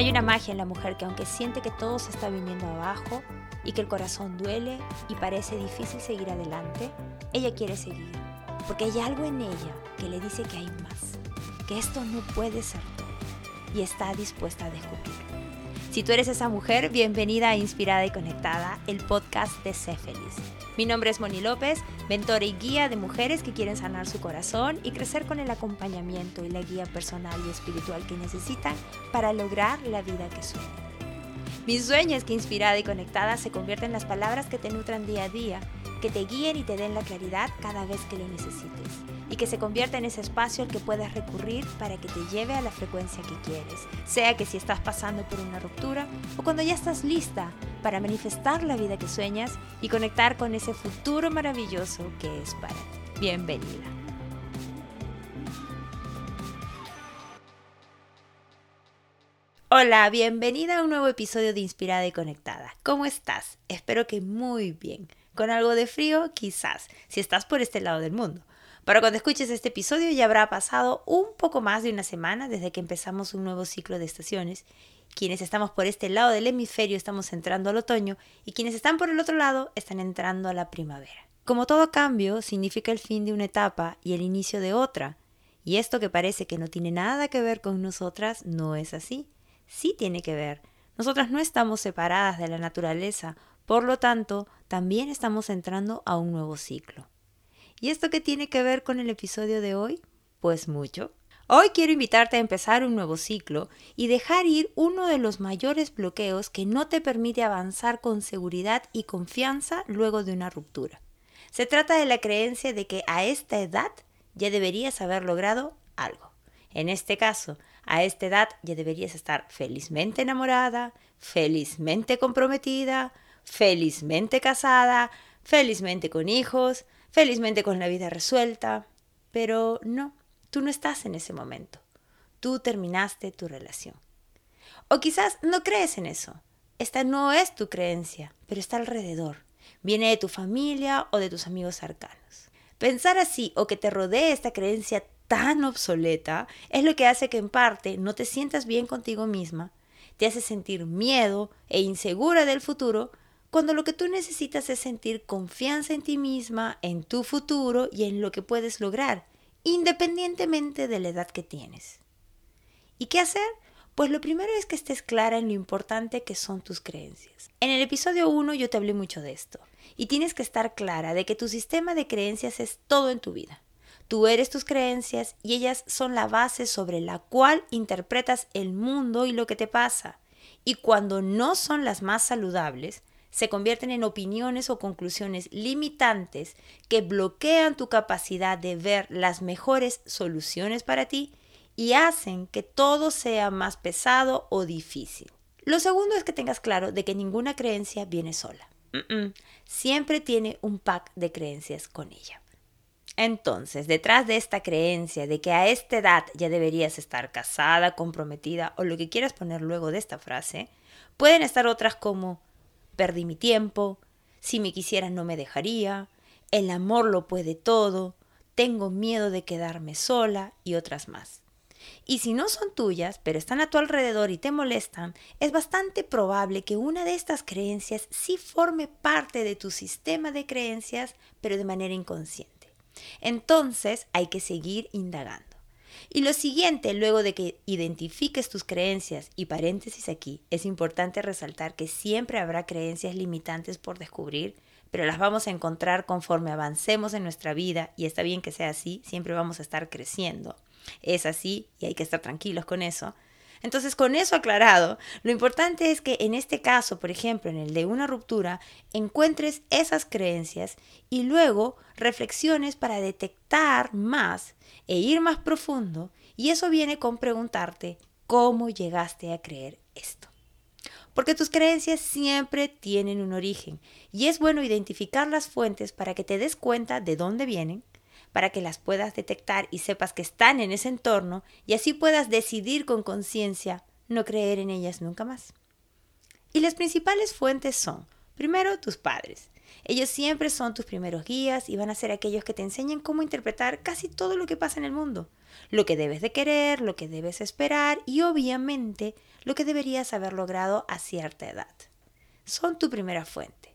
Hay una magia en la mujer que aunque siente que todo se está viniendo abajo y que el corazón duele y parece difícil seguir adelante, ella quiere seguir. Porque hay algo en ella que le dice que hay más, que esto no puede ser todo y está dispuesta a descubrirlo. Si tú eres esa mujer, bienvenida a Inspirada y Conectada, el podcast de Sé Feliz. Mi nombre es Moni López, mentora y guía de mujeres que quieren sanar su corazón y crecer con el acompañamiento y la guía personal y espiritual que necesitan para lograr la vida que sueñan. Mi sueño es que Inspirada y Conectada se convierta en las palabras que te nutran día a día, que te guíen y te den la claridad cada vez que lo necesites y que se convierta en ese espacio al que puedas recurrir para que te lleve a la frecuencia que quieres, sea que si estás pasando por una ruptura o cuando ya estás lista para manifestar la vida que sueñas y conectar con ese futuro maravilloso que es para ti. Bienvenida. Hola, bienvenida a un nuevo episodio de Inspirada y Conectada. ¿Cómo estás? Espero que muy bien. Con algo de frío, quizás, si estás por este lado del mundo. Para cuando escuches este episodio ya habrá pasado un poco más de una semana desde que empezamos un nuevo ciclo de estaciones. Quienes estamos por este lado del hemisferio estamos entrando al otoño y quienes están por el otro lado están entrando a la primavera. Como todo cambio significa el fin de una etapa y el inicio de otra. Y esto que parece que no tiene nada que ver con nosotras no es así. Sí tiene que ver. Nosotras no estamos separadas de la naturaleza, por lo tanto, también estamos entrando a un nuevo ciclo. ¿Y esto qué tiene que ver con el episodio de hoy? Pues mucho. Hoy quiero invitarte a empezar un nuevo ciclo y dejar ir uno de los mayores bloqueos que no te permite avanzar con seguridad y confianza luego de una ruptura. Se trata de la creencia de que a esta edad ya deberías haber logrado algo. En este caso, a esta edad ya deberías estar felizmente enamorada, felizmente comprometida, felizmente casada, felizmente con hijos, felizmente con la vida resuelta, pero no, tú no estás en ese momento. Tú terminaste tu relación. O quizás no crees en eso. Esta no es tu creencia, pero está alrededor. Viene de tu familia o de tus amigos cercanos. Pensar así o que te rodee esta creencia tan obsoleta es lo que hace que en parte no te sientas bien contigo misma, te hace sentir miedo e insegura del futuro cuando lo que tú necesitas es sentir confianza en ti misma, en tu futuro y en lo que puedes lograr, independientemente de la edad que tienes. ¿Y qué hacer? Pues lo primero es que estés clara en lo importante que son tus creencias. En el episodio 1 yo te hablé mucho de esto, y tienes que estar clara de que tu sistema de creencias es todo en tu vida. Tú eres tus creencias y ellas son la base sobre la cual interpretas el mundo y lo que te pasa. Y cuando no son las más saludables, se convierten en opiniones o conclusiones limitantes que bloquean tu capacidad de ver las mejores soluciones para ti y hacen que todo sea más pesado o difícil. Lo segundo es que tengas claro de que ninguna creencia viene sola. Siempre tiene un pack de creencias con ella. Entonces, detrás de esta creencia de que a esta edad ya deberías estar casada, comprometida o lo que quieras poner luego de esta frase, pueden estar otras como perdí mi tiempo, si me quisiera no me dejaría, el amor lo puede todo, tengo miedo de quedarme sola y otras más. Y si no son tuyas, pero están a tu alrededor y te molestan, es bastante probable que una de estas creencias sí forme parte de tu sistema de creencias, pero de manera inconsciente. Entonces hay que seguir indagando. Y lo siguiente, luego de que identifiques tus creencias, y paréntesis aquí, es importante resaltar que siempre habrá creencias limitantes por descubrir, pero las vamos a encontrar conforme avancemos en nuestra vida, y está bien que sea así, siempre vamos a estar creciendo. Es así y hay que estar tranquilos con eso. Entonces, con eso aclarado, lo importante es que en este caso, por ejemplo, en el de una ruptura, encuentres esas creencias y luego reflexiones para detectar más e ir más profundo. Y eso viene con preguntarte cómo llegaste a creer esto. Porque tus creencias siempre tienen un origen y es bueno identificar las fuentes para que te des cuenta de dónde vienen para que las puedas detectar y sepas que están en ese entorno y así puedas decidir con conciencia no creer en ellas nunca más. Y las principales fuentes son, primero, tus padres. Ellos siempre son tus primeros guías y van a ser aquellos que te enseñan cómo interpretar casi todo lo que pasa en el mundo. Lo que debes de querer, lo que debes esperar y obviamente lo que deberías haber logrado a cierta edad. Son tu primera fuente.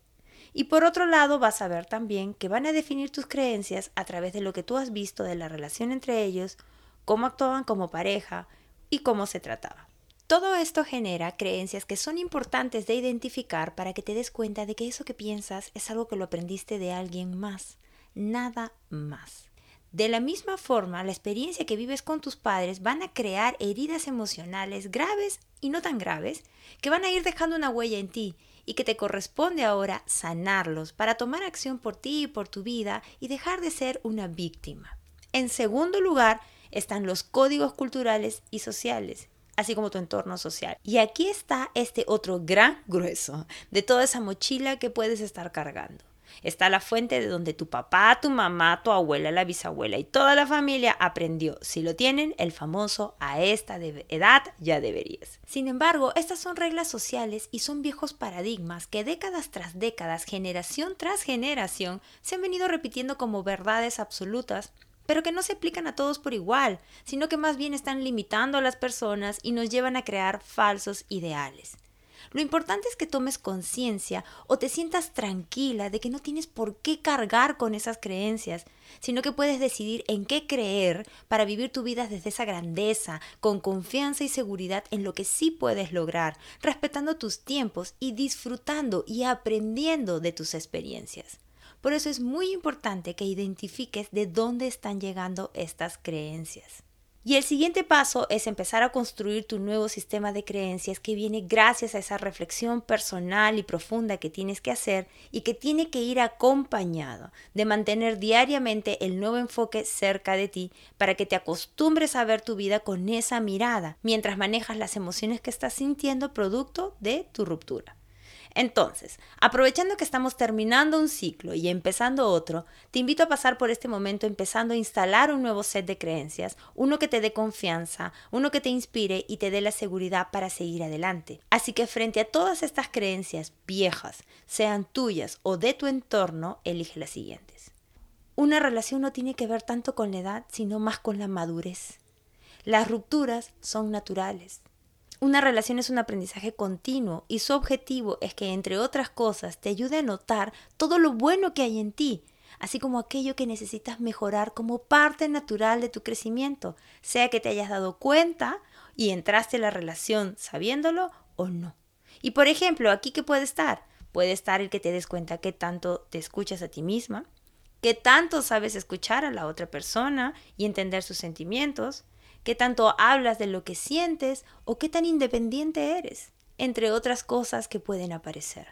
Y por otro lado vas a ver también que van a definir tus creencias a través de lo que tú has visto de la relación entre ellos, cómo actuaban como pareja y cómo se trataba. Todo esto genera creencias que son importantes de identificar para que te des cuenta de que eso que piensas es algo que lo aprendiste de alguien más, nada más. De la misma forma, la experiencia que vives con tus padres van a crear heridas emocionales graves y no tan graves que van a ir dejando una huella en ti y que te corresponde ahora sanarlos para tomar acción por ti y por tu vida y dejar de ser una víctima. En segundo lugar, están los códigos culturales y sociales así como tu entorno social. Y aquí está este otro gran grueso de toda esa mochila que puedes estar cargando. Está la fuente de donde tu papá, tu mamá, tu abuela, la bisabuela y toda la familia aprendió. Si lo tienen, el famoso a esta edad ya deberías. Sin embargo, estas son reglas sociales y son viejos paradigmas que décadas tras décadas, generación tras generación, se han venido repitiendo como verdades absolutas pero que no se aplican a todos por igual, sino que más bien están limitando a las personas y nos llevan a crear falsos ideales. Lo importante es que tomes conciencia o te sientas tranquila de que no tienes por qué cargar con esas creencias, sino que puedes decidir en qué creer para vivir tu vida desde esa grandeza, con confianza y seguridad en lo que sí puedes lograr, respetando tus tiempos y disfrutando y aprendiendo de tus experiencias. Por eso es muy importante que identifiques de dónde están llegando estas creencias. Y el siguiente paso es empezar a construir tu nuevo sistema de creencias que viene gracias a esa reflexión personal y profunda que tienes que hacer y que tiene que ir acompañado de mantener diariamente el nuevo enfoque cerca de ti para que te acostumbres a ver tu vida con esa mirada mientras manejas las emociones que estás sintiendo producto de tu ruptura. Entonces, aprovechando que estamos terminando un ciclo y empezando otro, te invito a pasar por este momento empezando a instalar un nuevo set de creencias, uno que te dé confianza, uno que te inspire y te dé la seguridad para seguir adelante. Así que frente a todas estas creencias viejas, sean tuyas o de tu entorno, elige las siguientes. Una relación no tiene que ver tanto con la edad, sino más con la madurez. Las rupturas son naturales. Una relación es un aprendizaje continuo y su objetivo es que, entre otras cosas, te ayude a notar todo lo bueno que hay en ti, así como aquello que necesitas mejorar como parte natural de tu crecimiento, sea que te hayas dado cuenta y entraste en la relación sabiéndolo o no. Y por ejemplo, aquí que puede estar, puede estar el que te des cuenta que tanto te escuchas a ti misma, que tanto sabes escuchar a la otra persona y entender sus sentimientos, qué tanto hablas de lo que sientes o qué tan independiente eres, entre otras cosas que pueden aparecer.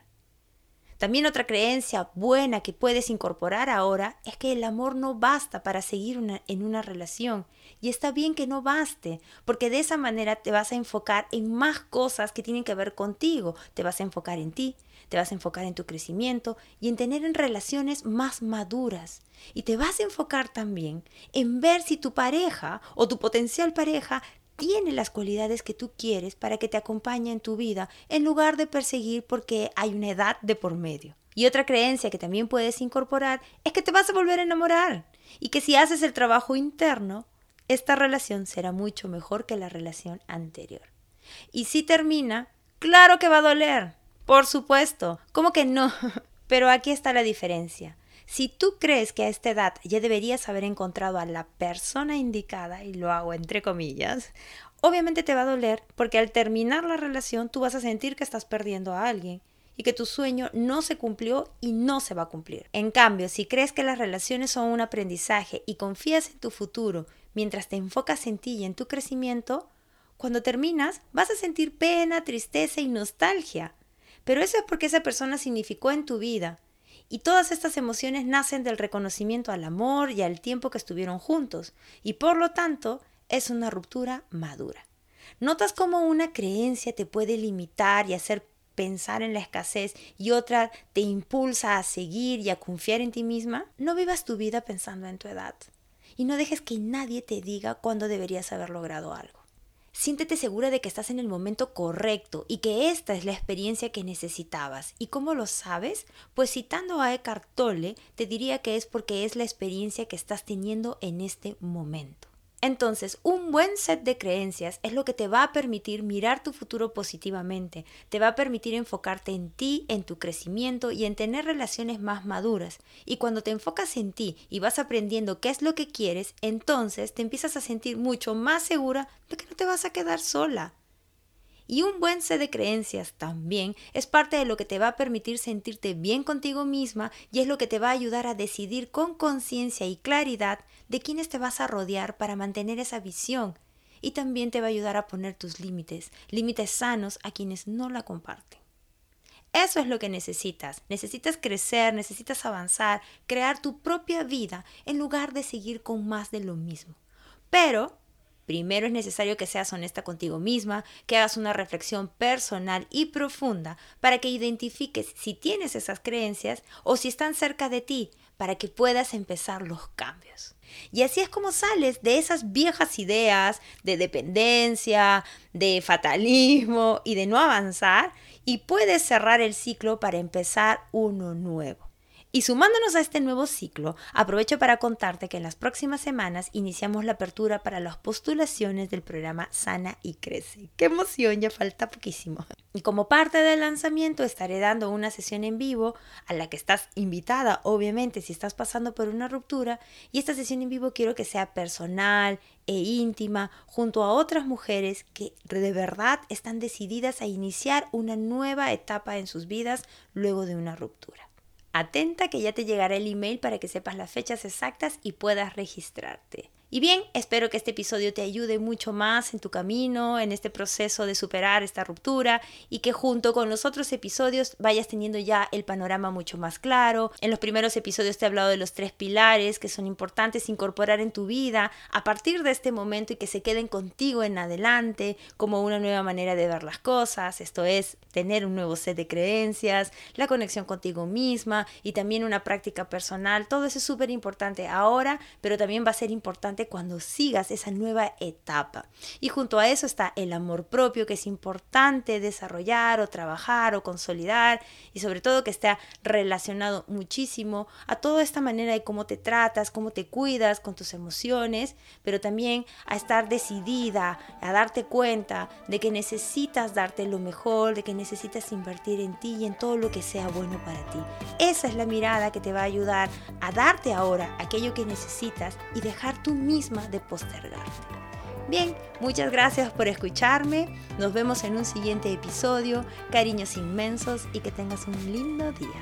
También otra creencia buena que puedes incorporar ahora es que el amor no basta para seguir en una relación y está bien que no baste, porque de esa manera te vas a enfocar en más cosas que tienen que ver contigo, te vas a enfocar en ti, te vas a enfocar en tu crecimiento y en tener en relaciones más maduras. Y te vas a enfocar también en ver si tu pareja o tu potencial pareja tiene las cualidades que tú quieres para que te acompañe en tu vida, en lugar de perseguir porque hay una edad de por medio. Y otra creencia que también puedes incorporar es que te vas a volver a enamorar y que si haces el trabajo interno, esta relación será mucho mejor que la relación anterior. Y si termina, claro que va a doler, por supuesto, ¿cómo que no? Pero aquí está la diferencia. Si tú crees que a esta edad ya deberías haber encontrado a la persona indicada, y lo hago entre comillas, obviamente te va a doler porque al terminar la relación tú vas a sentir que estás perdiendo a alguien y que tu sueño no se cumplió y no se va a cumplir. En cambio, si crees que las relaciones son un aprendizaje y confías en tu futuro mientras te enfocas en ti y en tu crecimiento, cuando terminas vas a sentir pena, tristeza y nostalgia. Pero eso es porque esa persona significó en tu vida. Y todas estas emociones nacen del reconocimiento al amor y al tiempo que estuvieron juntos. Y por lo tanto, es una ruptura madura. ¿Notas cómo una creencia te puede limitar y hacer pensar en la escasez y otra te impulsa a seguir y a confiar en ti misma? No vivas tu vida pensando en tu edad. Y no dejes que nadie te diga cuándo deberías haber logrado algo. Siéntete segura de que estás en el momento correcto y que esta es la experiencia que necesitabas. ¿Y cómo lo sabes? Pues citando a Eckhart Tolle, te diría que es porque es la experiencia que estás teniendo en este momento. Entonces, un buen set de creencias es lo que te va a permitir mirar tu futuro positivamente, te va a permitir enfocarte en ti, en tu crecimiento y en tener relaciones más maduras. Y cuando te enfocas en ti y vas aprendiendo qué es lo que quieres, entonces te empiezas a sentir mucho más segura de que no te vas a quedar sola. Y un buen set de creencias también es parte de lo que te va a permitir sentirte bien contigo misma y es lo que te va a ayudar a decidir con conciencia y claridad de quiénes te vas a rodear para mantener esa visión. Y también te va a ayudar a poner tus límites, límites sanos a quienes no la comparten. Eso es lo que necesitas. Necesitas crecer, necesitas avanzar, crear tu propia vida en lugar de seguir con más de lo mismo. Pero Primero es necesario que seas honesta contigo misma, que hagas una reflexión personal y profunda para que identifiques si tienes esas creencias o si están cerca de ti, para que puedas empezar los cambios. Y así es como sales de esas viejas ideas de dependencia, de fatalismo y de no avanzar y puedes cerrar el ciclo para empezar uno nuevo. Y sumándonos a este nuevo ciclo, aprovecho para contarte que en las próximas semanas iniciamos la apertura para las postulaciones del programa Sana y Crece. ¡Qué emoción! Ya falta poquísimo. Y como parte del lanzamiento estaré dando una sesión en vivo a la que estás invitada, obviamente, si estás pasando por una ruptura. Y esta sesión en vivo quiero que sea personal e íntima junto a otras mujeres que de verdad están decididas a iniciar una nueva etapa en sus vidas luego de una ruptura. Atenta que ya te llegará el email para que sepas las fechas exactas y puedas registrarte. Y bien, espero que este episodio te ayude mucho más en tu camino, en este proceso de superar esta ruptura y que junto con los otros episodios vayas teniendo ya el panorama mucho más claro. En los primeros episodios te he hablado de los tres pilares que son importantes incorporar en tu vida a partir de este momento y que se queden contigo en adelante como una nueva manera de ver las cosas. Esto es tener un nuevo set de creencias, la conexión contigo misma y también una práctica personal. Todo eso es súper importante ahora, pero también va a ser importante cuando sigas esa nueva etapa. Y junto a eso está el amor propio, que es importante desarrollar o trabajar o consolidar y sobre todo que está relacionado muchísimo a toda esta manera de cómo te tratas, cómo te cuidas con tus emociones, pero también a estar decidida, a darte cuenta de que necesitas darte lo mejor, de que necesitas invertir en ti y en todo lo que sea bueno para ti. Esa es la mirada que te va a ayudar a darte ahora aquello que necesitas y dejar tu de postergarte. Bien, muchas gracias por escucharme. Nos vemos en un siguiente episodio. Cariños inmensos y que tengas un lindo día.